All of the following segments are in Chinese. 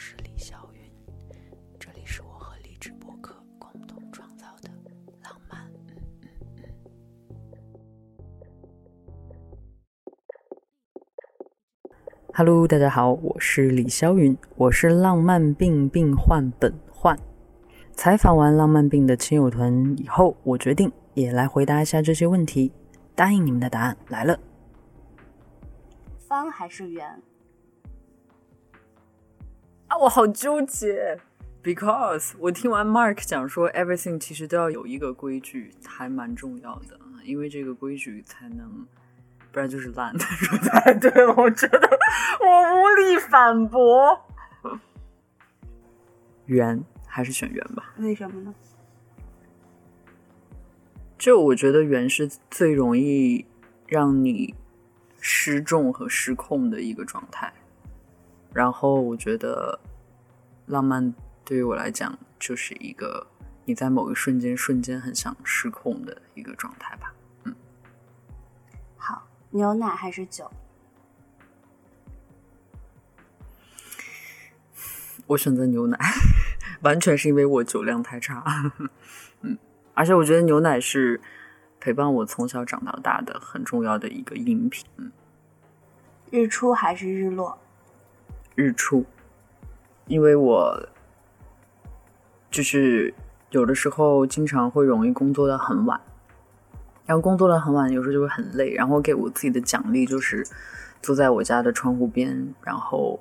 是李霄云，这里是我和荔枝播客共同创造的浪漫。嗯嗯嗯。Hello，大家好，我是李霄云，我是浪漫病病患本患。采访完浪漫病的亲友团以后，我决定也来回答一下这些问题。答应你们的答案来了。方还是圆？啊，我好纠结，because 我听完 Mark 讲说，everything 其实都要有一个规矩，还蛮重要的，因为这个规矩才能，不然就是烂。说 太对了，我觉得我无力反驳。圆还是选圆吧？为什么呢？就我觉得圆是最容易让你失重和失控的一个状态。然后我觉得，浪漫对于我来讲就是一个你在某一瞬间瞬间很想失控的一个状态吧。嗯，好，牛奶还是酒？我选择牛奶，完全是因为我酒量太差。嗯，而且我觉得牛奶是陪伴我从小长到大的很重要的一个饮品。嗯，日出还是日落？日出，因为我就是有的时候经常会容易工作到很晚，然后工作到很晚，有时候就会很累。然后给我自己的奖励就是坐在我家的窗户边，然后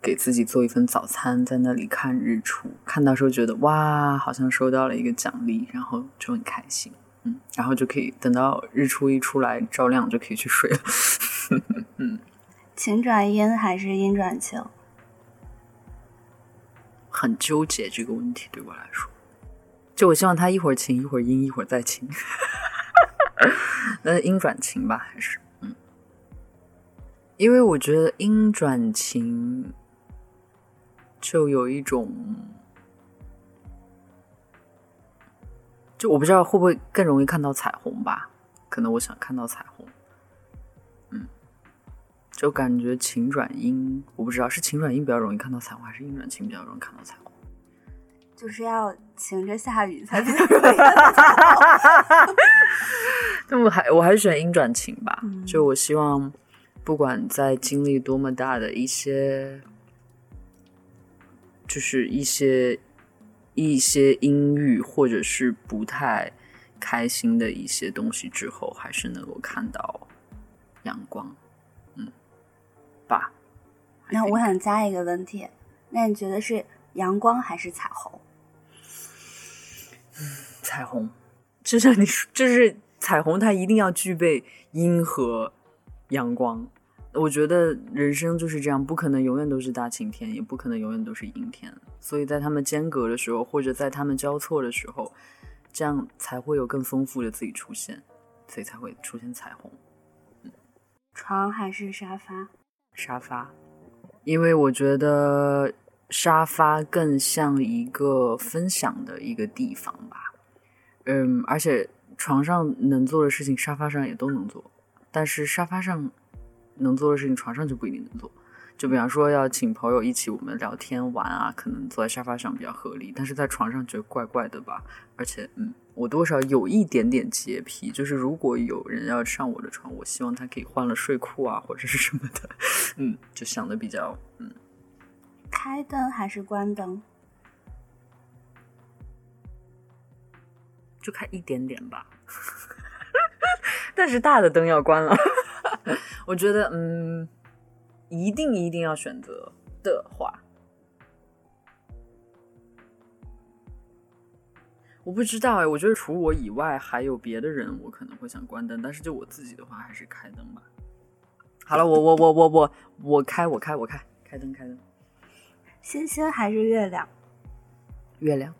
给自己做一份早餐，在那里看日出。看到时候觉得哇，好像收到了一个奖励，然后就很开心。嗯，然后就可以等到日出一出来照亮，就可以去睡了。嗯。晴转阴还是阴转晴？很纠结这个问题对我来说，就我希望它一会儿晴一会儿阴一会儿再晴，那阴转晴吧，还是嗯，因为我觉得阴转晴就有一种，就我不知道会不会更容易看到彩虹吧？可能我想看到彩虹。就感觉晴转阴，我不知道是晴转阴比较容易看到彩虹，还是阴转晴比较容易看到彩虹。就是要晴着下雨才比较容易。那我还我还是选阴转晴吧。就我希望，不管在经历多么大的一些，就是一些一些阴郁或者是不太开心的一些东西之后，还是能够看到阳光。吧，那我想加一个问题，那你觉得是阳光还是彩虹？嗯彩虹，就像你说，就是彩虹，它一定要具备阴和阳光。我觉得人生就是这样，不可能永远都是大晴天，也不可能永远都是阴天。所以在他们间隔的时候，或者在他们交错的时候，这样才会有更丰富的自己出现，所以才会出现彩虹。床还是沙发？沙发，因为我觉得沙发更像一个分享的一个地方吧。嗯，而且床上能做的事情，沙发上也都能做，但是沙发上能做的事情，床上就不一定能做。就比方说要请朋友一起我们聊天玩啊，可能坐在沙发上比较合理，但是在床上觉得怪怪的吧。而且，嗯，我多少有一点点洁癖，就是如果有人要上我的床，我希望他可以换了睡裤啊，或者是什么的。嗯，就想的比较，嗯。开灯还是关灯？就开一点点吧，但是大的灯要关了。我觉得，嗯。一定一定要选择的话，我不知道哎。我觉得除我以外还有别的人，我可能会想关灯，但是就我自己的话，还是开灯吧。好了，我我我我我我开我开我开开灯开灯。星星还是月亮？月亮。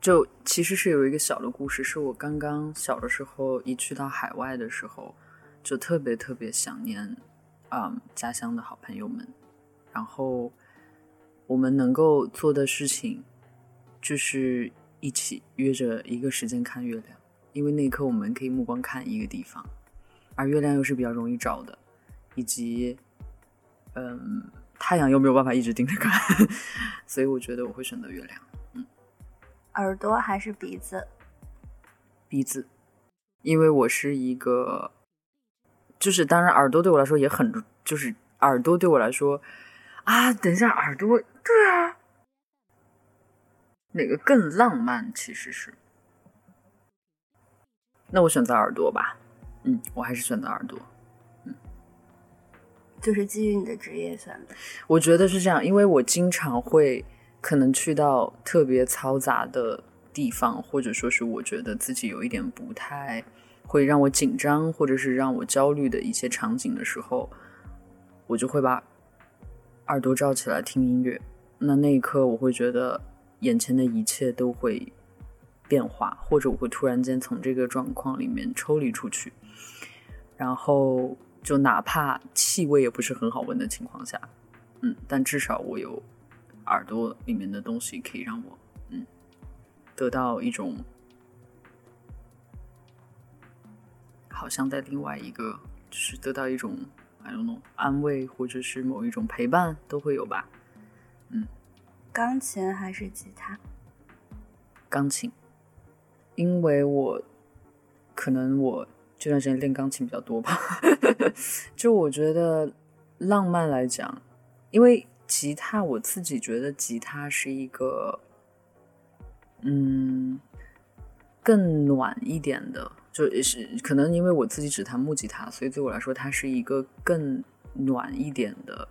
就其实是有一个小的故事，是我刚刚小的时候一去到海外的时候，就特别特别想念。嗯，家乡的好朋友们，然后我们能够做的事情就是一起约着一个时间看月亮，因为那一刻我们可以目光看一个地方，而月亮又是比较容易找的，以及嗯，太阳又没有办法一直盯着看，所以我觉得我会选择月亮。嗯，耳朵还是鼻子？鼻子，因为我是一个，就是当然耳朵对我来说也很，就是耳朵对我来说啊，等一下耳朵，对啊，哪个更浪漫？其实是，那我选择耳朵吧。嗯，我还是选择耳朵。就是基于你的职业选择，我觉得是这样，因为我经常会可能去到特别嘈杂的地方，或者说是我觉得自己有一点不太会让我紧张，或者是让我焦虑的一些场景的时候，我就会把耳朵罩起来听音乐。那那一刻，我会觉得眼前的一切都会变化，或者我会突然间从这个状况里面抽离出去，然后。就哪怕气味也不是很好闻的情况下，嗯，但至少我有耳朵里面的东西可以让我，嗯，得到一种好像在另外一个，就是得到一种 I don't know 安慰或者是某一种陪伴都会有吧，嗯。钢琴还是吉他？钢琴，因为我可能我。这段时间练钢琴比较多吧，就我觉得浪漫来讲，因为吉他我自己觉得吉他是一个，嗯，更暖一点的，就是可能因为我自己只弹木吉他，所以对我来说它是一个更暖一点的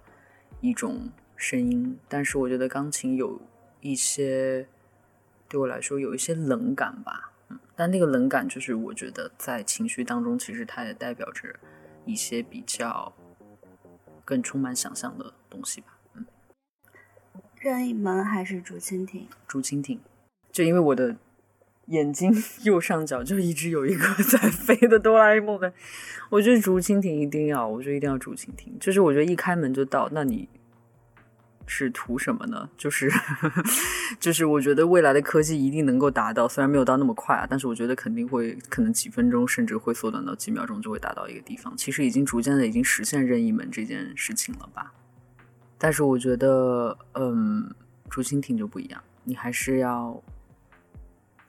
一种声音。但是我觉得钢琴有一些对我来说有一些冷感吧。嗯但那个冷感，就是我觉得在情绪当中，其实它也代表着一些比较更充满想象的东西吧。嗯，任意门还是竹蜻蜓？竹蜻蜓，就因为我的眼睛 右上角就一直有一个 在飞的哆啦 A 梦的，我觉得竹蜻蜓一定要，我觉得一定要竹蜻蜓。就是我觉得一开门就到，那你。是图什么呢？就是，就是我觉得未来的科技一定能够达到，虽然没有到那么快啊，但是我觉得肯定会，可能几分钟甚至会缩短到几秒钟就会达到一个地方。其实已经逐渐的已经实现任意门这件事情了吧？但是我觉得，嗯，竹蜻蜓就不一样，你还是要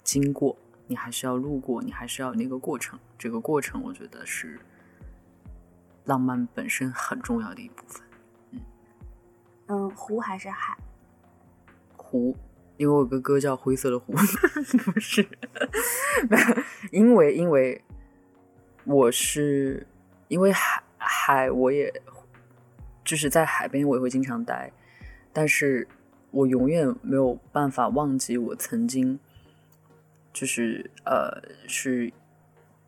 经过，你还是要路过，你还是要那个过程。这个过程，我觉得是浪漫本身很重要的一部分。嗯，湖还是海？湖，因为我有个歌叫《灰色的湖》，不 是，因为因为我是因为海海，我也就是在海边，我也会经常待，但是我永远没有办法忘记我曾经就是呃是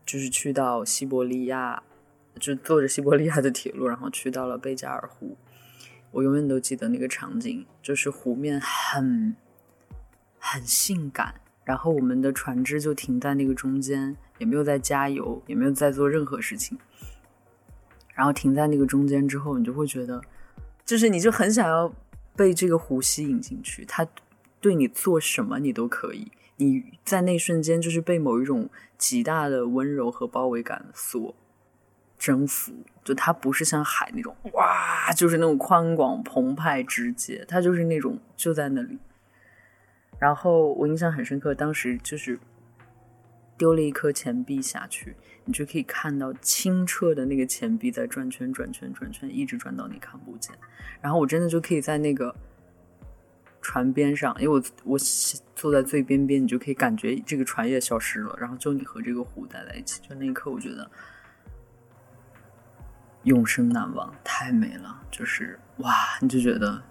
就是去到西伯利亚，就坐着西伯利亚的铁路，然后去到了贝加尔湖。我永远都记得那个场景，就是湖面很很性感，然后我们的船只就停在那个中间，也没有在加油，也没有在做任何事情，然后停在那个中间之后，你就会觉得，就是你就很想要被这个湖吸引进去，它对你做什么你都可以，你在那瞬间就是被某一种极大的温柔和包围感所。征服，就它不是像海那种哇，就是那种宽广澎湃直接，它就是那种就在那里。然后我印象很深刻，当时就是丢了一颗钱币下去，你就可以看到清澈的那个钱币在转圈转圈转圈，一直转到你看不见。然后我真的就可以在那个船边上，因为我我坐在最边边，你就可以感觉这个船也消失了，然后就你和这个湖待在一起。就那一刻，我觉得。永生难忘，太美了，就是哇，你就觉得，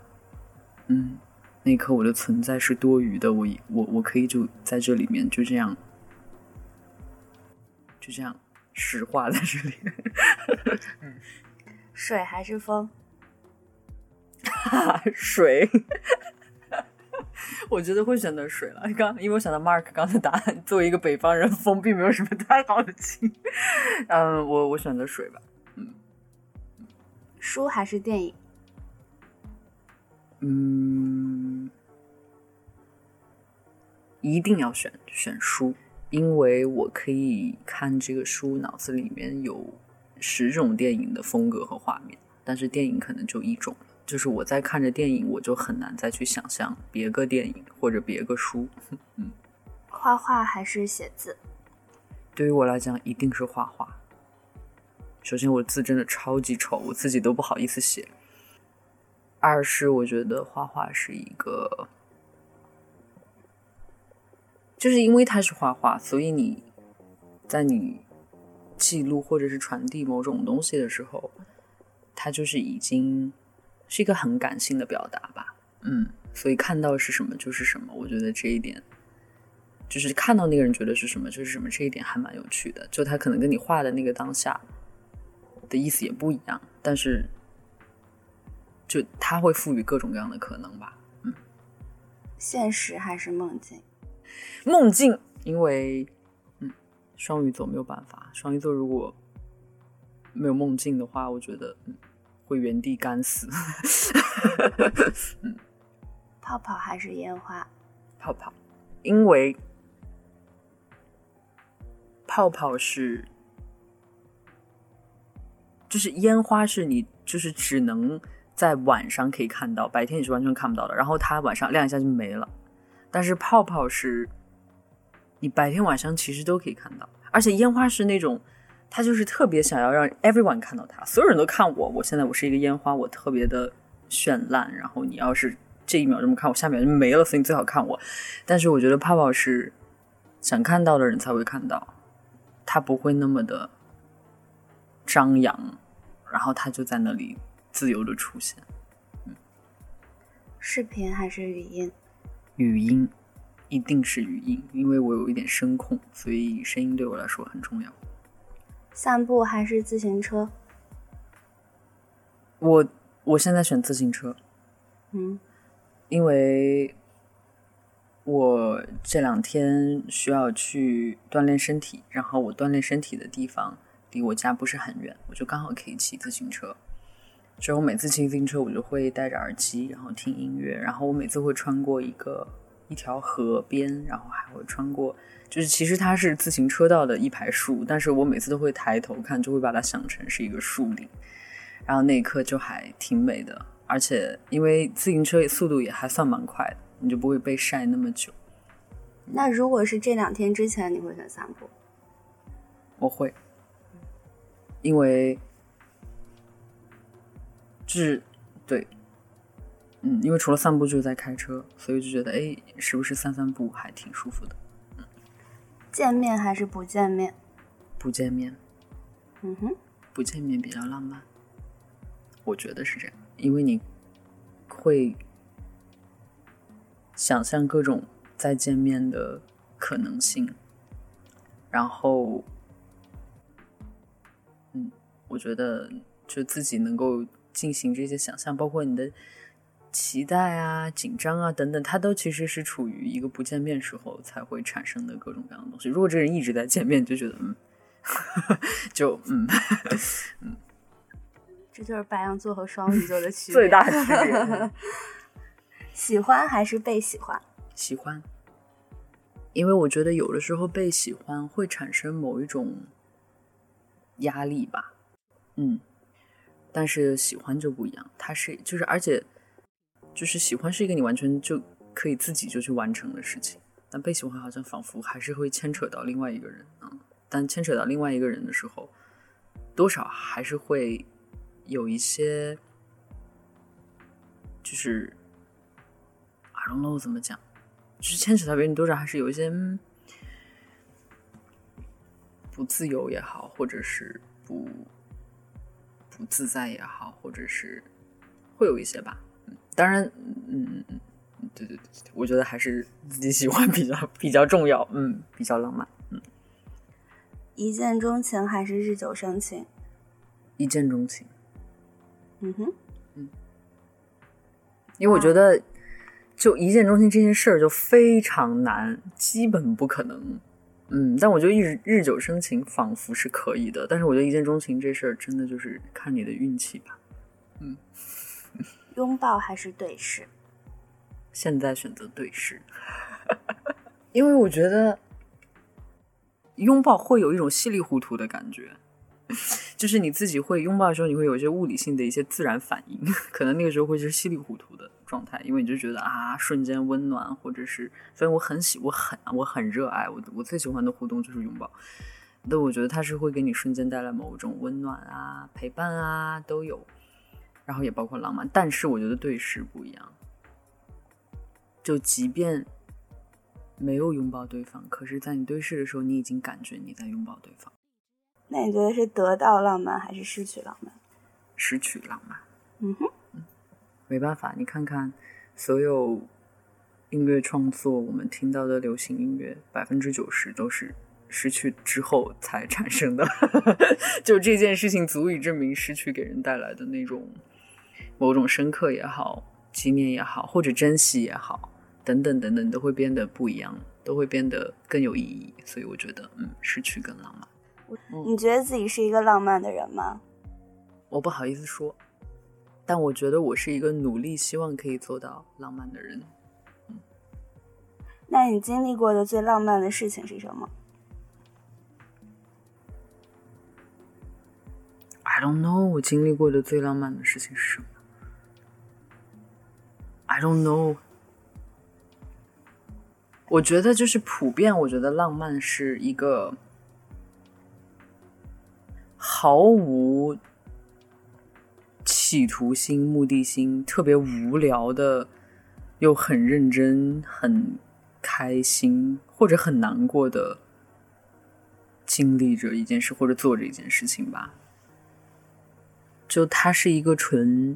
嗯，那一刻我的存在是多余的，我我我可以就在这里面就这样，就这样石化在这里。水还是风？水，我觉得会选择水了。刚因为我想到 Mark 刚才答案，作为一个北方人，风并没有什么太好的情。嗯，我我选择水吧。嗯书还是电影？嗯，一定要选选书，因为我可以看这个书，脑子里面有十种电影的风格和画面，但是电影可能就一种，就是我在看着电影，我就很难再去想象别个电影或者别个书。嗯，画画还是写字？对于我来讲，一定是画画。首先，我字真的超级丑，我自己都不好意思写。二是，我觉得画画是一个，就是因为它是画画，所以你在你记录或者是传递某种东西的时候，它就是已经是一个很感性的表达吧。嗯，所以看到是什么就是什么。我觉得这一点，就是看到那个人觉得是什么就是什么，这一点还蛮有趣的。就他可能跟你画的那个当下的意思也不一样，但是。就他会赋予各种各样的可能吧，嗯，现实还是梦境？梦境，因为，嗯，双鱼座没有办法，双鱼座如果没有梦境的话，我觉得嗯会原地干死。嗯，泡泡还是烟花？泡泡，因为泡泡是，就是烟花是你就是只能。在晚上可以看到，白天你是完全看不到的。然后它晚上亮一下就没了。但是泡泡是，你白天晚上其实都可以看到。而且烟花是那种，它就是特别想要让 everyone 看到他，所有人都看我。我现在我是一个烟花，我特别的绚烂。然后你要是这一秒这么看我，下秒就没了，所以你最好看我。但是我觉得泡泡是想看到的人才会看到，他不会那么的张扬，然后他就在那里。自由的出现，嗯，视频还是语音？语音，一定是语音，因为我有一点声控，所以声音对我来说很重要。散步还是自行车？我我现在选自行车，嗯，因为我这两天需要去锻炼身体，然后我锻炼身体的地方离我家不是很远，我就刚好可以骑自行车。之后每次骑自行车，我就会戴着耳机，然后听音乐。然后我每次会穿过一个一条河边，然后还会穿过，就是其实它是自行车道的一排树，但是我每次都会抬头看，就会把它想成是一个树林。然后那一刻就还挺美的，而且因为自行车速度也还算蛮快的，你就不会被晒那么久。那如果是这两天之前，你会选散步？我会，因为。是，对，嗯，因为除了散步就是在开车，所以就觉得哎，时不时散散步还挺舒服的。嗯，见面还是不见面？不见面。嗯哼，不见面比较浪漫，我觉得是这样，因为你会想象各种再见面的可能性，然后，嗯，我觉得就自己能够。进行这些想象，包括你的期待啊、紧张啊等等，它都其实是处于一个不见面时候才会产生的各种各样的东西。如果这人一直在见面，就觉得嗯，就嗯 嗯，这就是白羊座和双鱼座的区 别，最大区别。喜欢还是被喜欢？喜欢，因为我觉得有的时候被喜欢会产生某一种压力吧。嗯。但是喜欢就不一样，它是就是，而且就是喜欢是一个你完全就可以自己就去完成的事情，但被喜欢好像仿佛还是会牵扯到另外一个人啊。但牵扯到另外一个人的时候，多少还是会有一些，就是 I don't know 怎么讲，就是牵扯到别人多少还是有一些不自由也好，或者是不。不自在也好，或者是会有一些吧。当然，嗯嗯嗯，对对对，我觉得还是自己喜欢 比较比较重要，嗯，比较浪漫，嗯。一见钟情还是日久生情？一见钟情。嗯哼，嗯，因为我觉得，就一见钟情这件事儿就非常难，基本不可能。嗯，但我觉得日日久生情仿佛是可以的，但是我觉得一见钟情这事儿真的就是看你的运气吧。嗯，拥抱还是对视？现在选择对视，因为我觉得拥抱会有一种稀里糊涂的感觉，就是你自己会拥抱的时候，你会有一些物理性的一些自然反应，可能那个时候会是稀里糊涂的状态，因为你就觉得啊，瞬间温暖，或者是，所以我很喜，我很我很热爱我我最喜欢的互动就是拥抱，但我觉得它是会给你瞬间带来某种温暖啊、陪伴啊都有，然后也包括浪漫，但是我觉得对视不一样，就即便。没有拥抱对方，可是，在你对视的时候，你已经感觉你在拥抱对方。那你觉得是得到浪漫还是失去浪漫？失去浪漫。嗯哼，没办法，你看看所有音乐创作，我们听到的流行音乐，百分之九十都是失去之后才产生的。就这件事情足以证明失去给人带来的那种某种深刻也好、纪念也好，或者珍惜也好。等等等等都会变得不一样，都会变得更有意义。所以我觉得，嗯，失去更浪漫。你觉得自己是一个浪漫的人吗？我不好意思说，但我觉得我是一个努力希望可以做到浪漫的人。嗯，那你经历过的最浪漫的事情是什么？I don't know，我经历过的最浪漫的事情是什么？I don't know。我觉得就是普遍，我觉得浪漫是一个毫无企图心、目的心、特别无聊的，又很认真、很开心或者很难过的经历着一件事或者做着一件事情吧。就它是一个纯，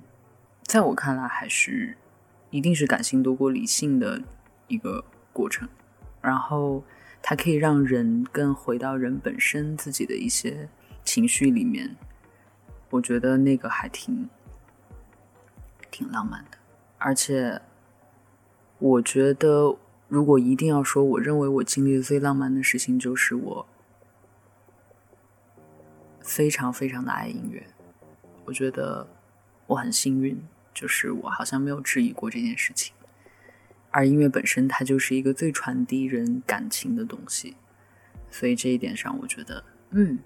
在我看来还是一定是感性多过理性的一个。过程，然后它可以让人更回到人本身自己的一些情绪里面，我觉得那个还挺挺浪漫的。而且，我觉得如果一定要说，我认为我经历的最浪漫的事情，就是我非常非常的爱音乐。我觉得我很幸运，就是我好像没有质疑过这件事情。而音乐本身，它就是一个最传递人感情的东西，所以这一点上，我觉得，嗯，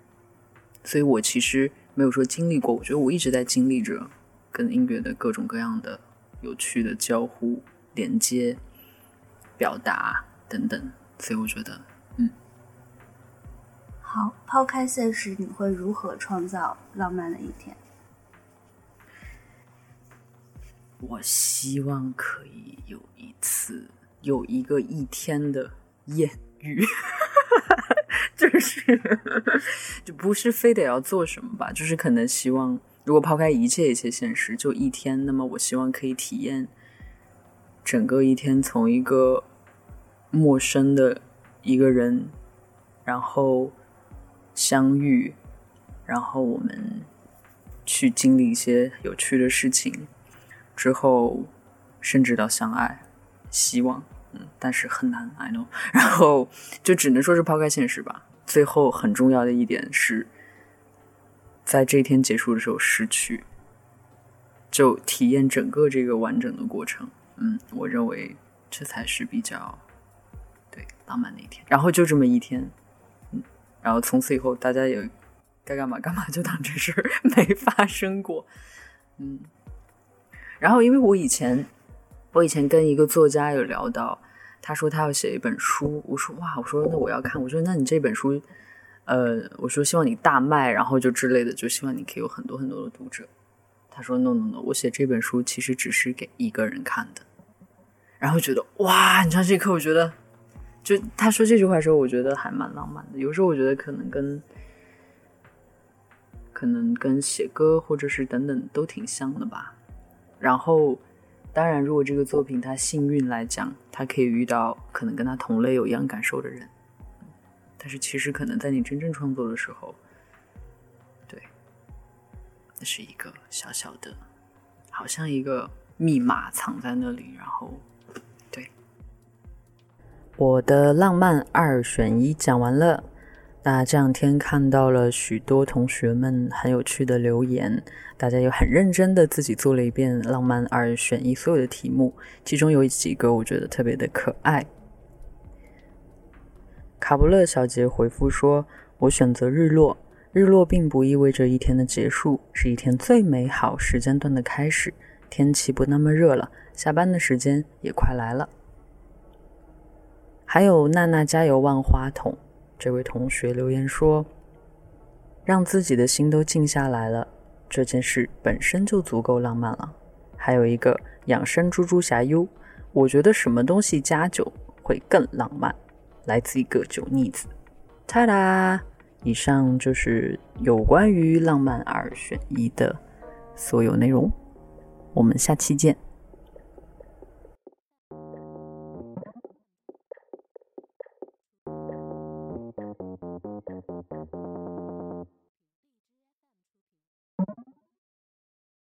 所以我其实没有说经历过，我觉得我一直在经历着跟音乐的各种各样的有趣的交互、连接、表达等等，所以我觉得，嗯，好，抛开现实，你会如何创造浪漫的一天？我希望可以有一次，有一个一天的艳遇，就是 就不是非得要做什么吧，就是可能希望，如果抛开一切一切现实，就一天，那么我希望可以体验整个一天，从一个陌生的一个人，然后相遇，然后我们去经历一些有趣的事情。之后，甚至到相爱，希望，嗯，但是很难，I know。然后就只能说是抛开现实吧。最后很重要的一点是，在这一天结束的时候失去，就体验整个这个完整的过程。嗯，我认为这才是比较对浪漫的一天。然后就这么一天，嗯，然后从此以后大家也该干嘛干嘛，就当这事儿 没发生过，嗯。然后，因为我以前，我以前跟一个作家有聊到，他说他要写一本书，我说哇，我说那我要看，我说那你这本书，呃，我说希望你大卖，然后就之类的，就希望你可以有很多很多的读者。他说 no no no，我写这本书其实只是给一个人看的。然后觉得哇，你知道这一刻，我觉得，就他说这句话的时候，我觉得还蛮浪漫的。有时候我觉得可能跟，可能跟写歌或者是等等都挺像的吧。然后，当然，如果这个作品他幸运来讲，他可以遇到可能跟他同类有一样感受的人。但是，其实可能在你真正创作的时候，对，那是一个小小的，好像一个密码藏在那里。然后，对，我的浪漫二选一讲完了。那这两天看到了许多同学们很有趣的留言，大家又很认真的自己做了一遍浪漫二选一所有的题目，其中有几个我觉得特别的可爱。卡布勒小姐回复说：“我选择日落，日落并不意味着一天的结束，是一天最美好时间段的开始。天气不那么热了，下班的时间也快来了。还有娜娜加油万花筒这位同学留言说：“让自己的心都静下来了，这件事本身就足够浪漫了。”还有一个养生猪猪侠 U，我觉得什么东西加酒会更浪漫？来自一个酒腻子。ta 啦！以上就是有关于浪漫二选一的所有内容，我们下期见。